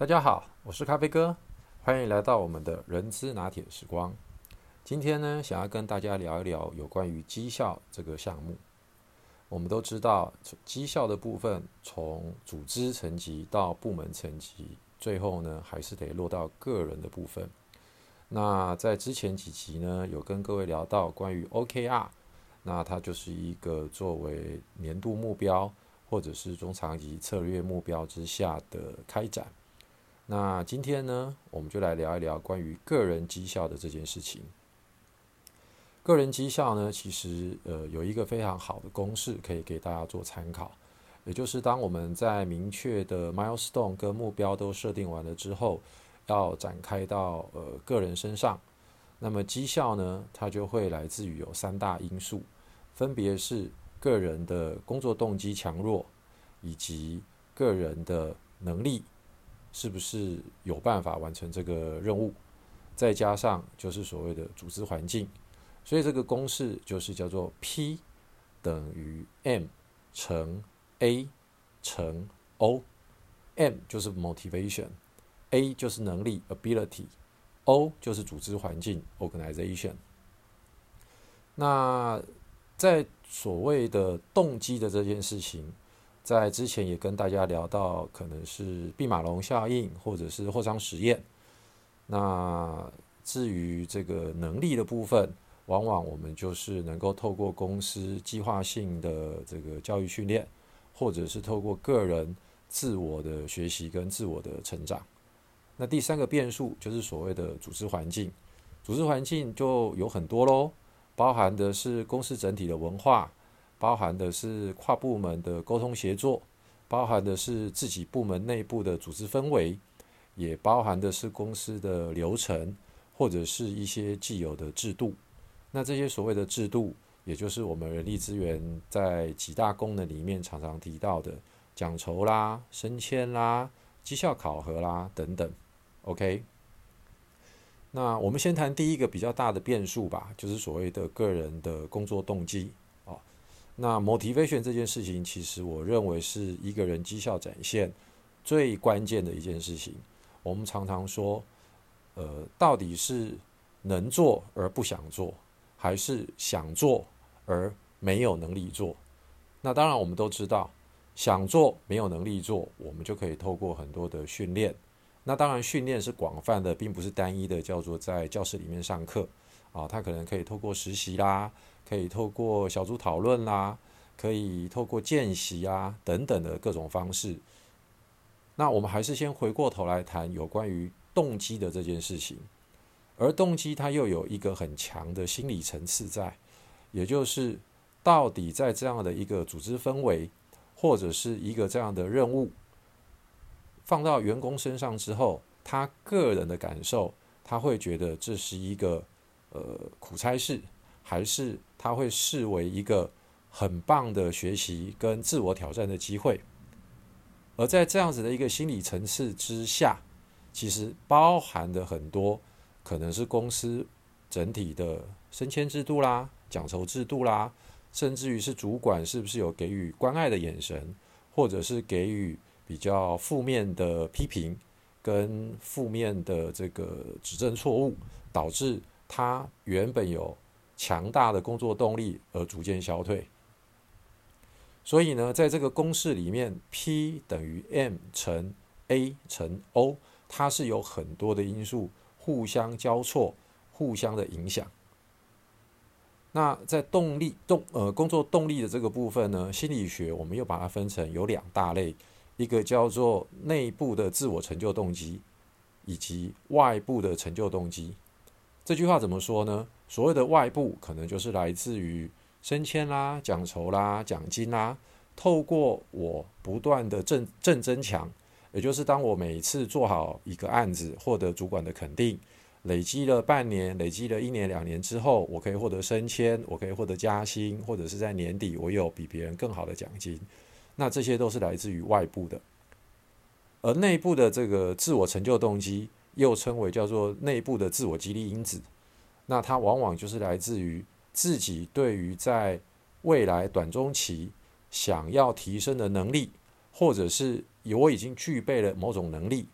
大家好，我是咖啡哥，欢迎来到我们的人资拿铁时光。今天呢，想要跟大家聊一聊有关于绩效这个项目。我们都知道，绩效的部分从组织层级到部门层级，最后呢，还是得落到个人的部分。那在之前几集呢，有跟各位聊到关于 OKR，那它就是一个作为年度目标或者是中长期策略目标之下的开展。那今天呢，我们就来聊一聊关于个人绩效的这件事情。个人绩效呢，其实呃有一个非常好的公式可以给大家做参考，也就是当我们在明确的 milestone 跟目标都设定完了之后。要展开到呃个人身上，那么绩效呢，它就会来自于有三大因素，分别是个人的工作动机强弱，以及个人的能力是不是有办法完成这个任务，再加上就是所谓的组织环境，所以这个公式就是叫做 P 等于 M 乘 A 乘 O，M 就是 motivation。A 就是能力 （ability），O 就是组织环境 （organization）。那在所谓的动机的这件事情，在之前也跟大家聊到，可能是毕马龙效应或者是霍桑实验。那至于这个能力的部分，往往我们就是能够透过公司计划性的这个教育训练，或者是透过个人自我的学习跟自我的成长。那第三个变数就是所谓的组织环境，组织环境就有很多喽，包含的是公司整体的文化，包含的是跨部门的沟通协作，包含的是自己部门内部的组织氛围，也包含的是公司的流程或者是一些既有的制度。那这些所谓的制度，也就是我们人力资源在几大功能里面常常提到的奖酬啦、升迁啦、绩效考核啦等等。OK，那我们先谈第一个比较大的变数吧，就是所谓的个人的工作动机。那 motivation 这件事情，其实我认为是一个人绩效展现最关键的一件事情。我们常常说，呃，到底是能做而不想做，还是想做而没有能力做？那当然，我们都知道，想做没有能力做，我们就可以透过很多的训练。那当然，训练是广泛的，并不是单一的，叫做在教室里面上课啊。他可能可以透过实习啦，可以透过小组讨论啦，可以透过见习啊等等的各种方式。那我们还是先回过头来谈有关于动机的这件事情。而动机它又有一个很强的心理层次在，也就是到底在这样的一个组织氛围，或者是一个这样的任务。放到员工身上之后，他个人的感受，他会觉得这是一个呃苦差事，还是他会视为一个很棒的学习跟自我挑战的机会？而在这样子的一个心理层次之下，其实包含的很多可能是公司整体的升迁制度啦、奖酬制度啦，甚至于是主管是不是有给予关爱的眼神，或者是给予。比较负面的批评跟负面的这个指正错误，导致他原本有强大的工作动力而逐渐消退。所以呢，在这个公式里面，P 等于 M 乘 A 乘 O，它是有很多的因素互相交错、互相的影响。那在动力动呃工作动力的这个部分呢，心理学我们又把它分成有两大类。一个叫做内部的自我成就动机，以及外部的成就动机。这句话怎么说呢？所谓的外部，可能就是来自于升迁啦、奖酬啦、奖金啦。透过我不断的正正增强，也就是当我每次做好一个案子，获得主管的肯定，累积了半年、累积了一年、两年之后，我可以获得升迁，我可以获得加薪，或者是在年底我有比别人更好的奖金。那这些都是来自于外部的，而内部的这个自我成就动机，又称为叫做内部的自我激励因子。那它往往就是来自于自己对于在未来短中期想要提升的能力，或者是我已经具备了某种能力，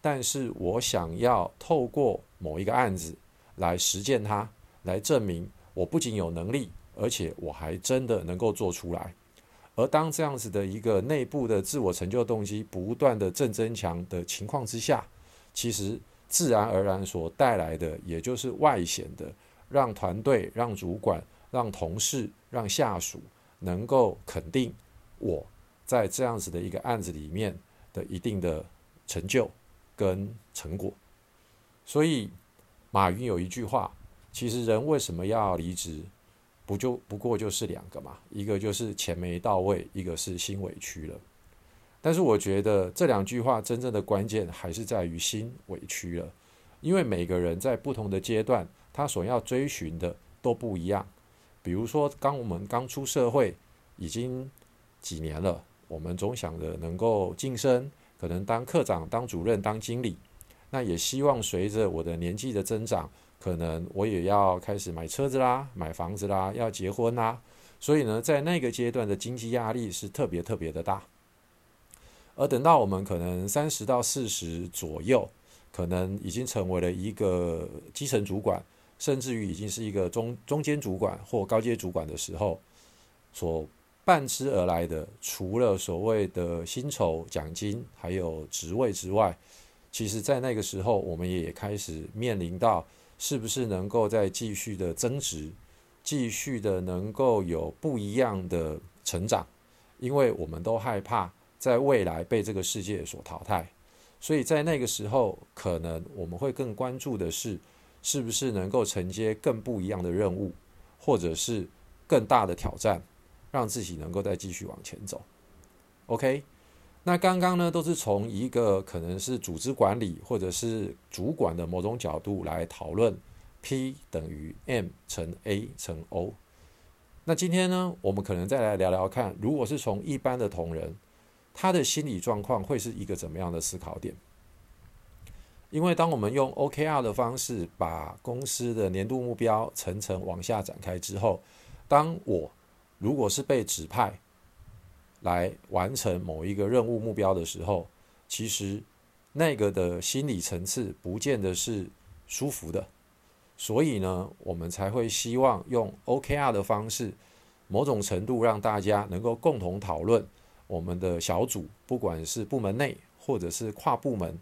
但是我想要透过某一个案子来实践它，来证明我不仅有能力，而且我还真的能够做出来。而当这样子的一个内部的自我成就动机不断的正增强的情况之下，其实自然而然所带来的，也就是外显的，让团队、让主管、让同事、让下属能够肯定我在这样子的一个案子里面的一定的成就跟成果。所以，马云有一句话：，其实人为什么要离职？不就不过就是两个嘛，一个就是钱没到位，一个是心委屈了。但是我觉得这两句话真正的关键还是在于心委屈了，因为每个人在不同的阶段，他所要追寻的都不一样。比如说，刚我们刚出社会，已经几年了，我们总想着能够晋升，可能当科长、当主任、当经理。那也希望随着我的年纪的增长，可能我也要开始买车子啦、买房子啦、要结婚啦。所以呢，在那个阶段的经济压力是特别特别的大。而等到我们可能三十到四十左右，可能已经成为了一个基层主管，甚至于已经是一个中中间主管或高阶主管的时候，所伴之而来的，除了所谓的薪酬、奖金还有职位之外，其实在那个时候，我们也开始面临到是不是能够再继续的增值，继续的能够有不一样的成长，因为我们都害怕。在未来被这个世界所淘汰，所以在那个时候，可能我们会更关注的是，是不是能够承接更不一样的任务，或者是更大的挑战，让自己能够再继续往前走。OK，那刚刚呢，都是从一个可能是组织管理或者是主管的某种角度来讨论 P 等于 M 乘 A 乘 O。那今天呢，我们可能再来聊聊看，如果是从一般的同仁。他的心理状况会是一个怎么样的思考点？因为当我们用 OKR 的方式把公司的年度目标层层往下展开之后，当我如果是被指派来完成某一个任务目标的时候，其实那个的心理层次不见得是舒服的。所以呢，我们才会希望用 OKR 的方式，某种程度让大家能够共同讨论。我们的小组，不管是部门内或者是跨部门，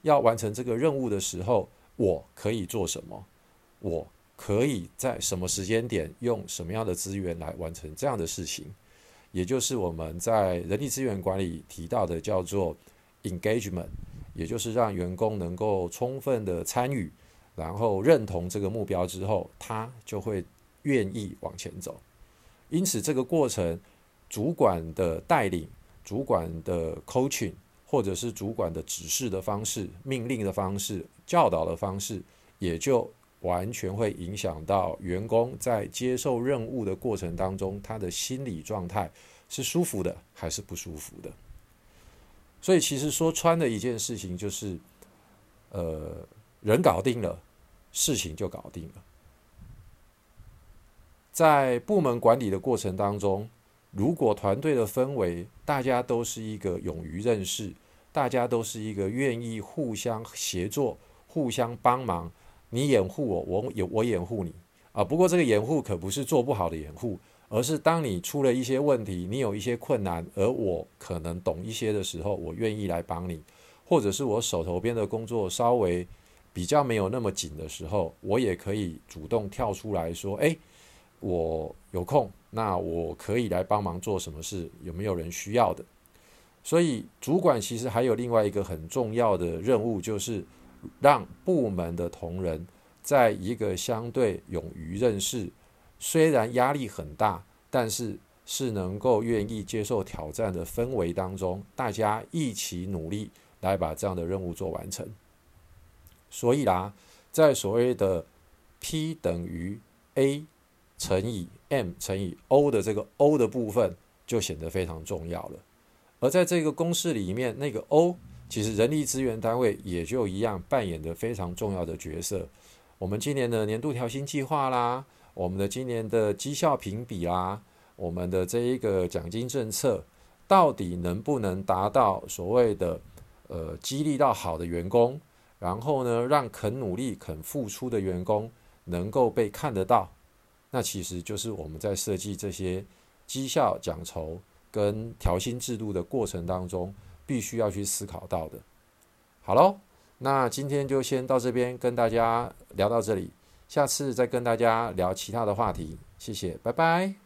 要完成这个任务的时候，我可以做什么？我可以在什么时间点用什么样的资源来完成这样的事情？也就是我们在人力资源管理提到的叫做 engagement，也就是让员工能够充分的参与，然后认同这个目标之后，他就会愿意往前走。因此，这个过程。主管的带领、主管的 coaching，或者是主管的指示的方式、命令的方式、教导的方式，也就完全会影响到员工在接受任务的过程当中，他的心理状态是舒服的还是不舒服的。所以，其实说穿的一件事情就是，呃，人搞定了，事情就搞定了。在部门管理的过程当中。如果团队的氛围，大家都是一个勇于认识，大家都是一个愿意互相协作、互相帮忙，你掩护我，我有我掩护你啊。不过这个掩护可不是做不好的掩护，而是当你出了一些问题，你有一些困难，而我可能懂一些的时候，我愿意来帮你，或者是我手头边的工作稍微比较没有那么紧的时候，我也可以主动跳出来说：“哎，我有空。”那我可以来帮忙做什么事？有没有人需要的？所以主管其实还有另外一个很重要的任务，就是让部门的同仁在一个相对勇于认识，虽然压力很大，但是是能够愿意接受挑战的氛围当中，大家一起努力来把这样的任务做完成。所以啦，在所谓的 P 等于 A。乘以 m 乘以 o 的这个 o 的部分就显得非常重要了。而在这个公式里面，那个 o 其实人力资源单位也就一样扮演的非常重要的角色。我们今年的年度调薪计划啦，我们的今年的绩效评比啦，我们的这一个奖金政策，到底能不能达到所谓的呃激励到好的员工，然后呢，让肯努力、肯付出的员工能够被看得到，那其实就是我们在设计这些绩效奖酬跟调薪制度的过程当中，必须要去思考到的。好喽，那今天就先到这边跟大家聊到这里，下次再跟大家聊其他的话题。谢谢，拜拜。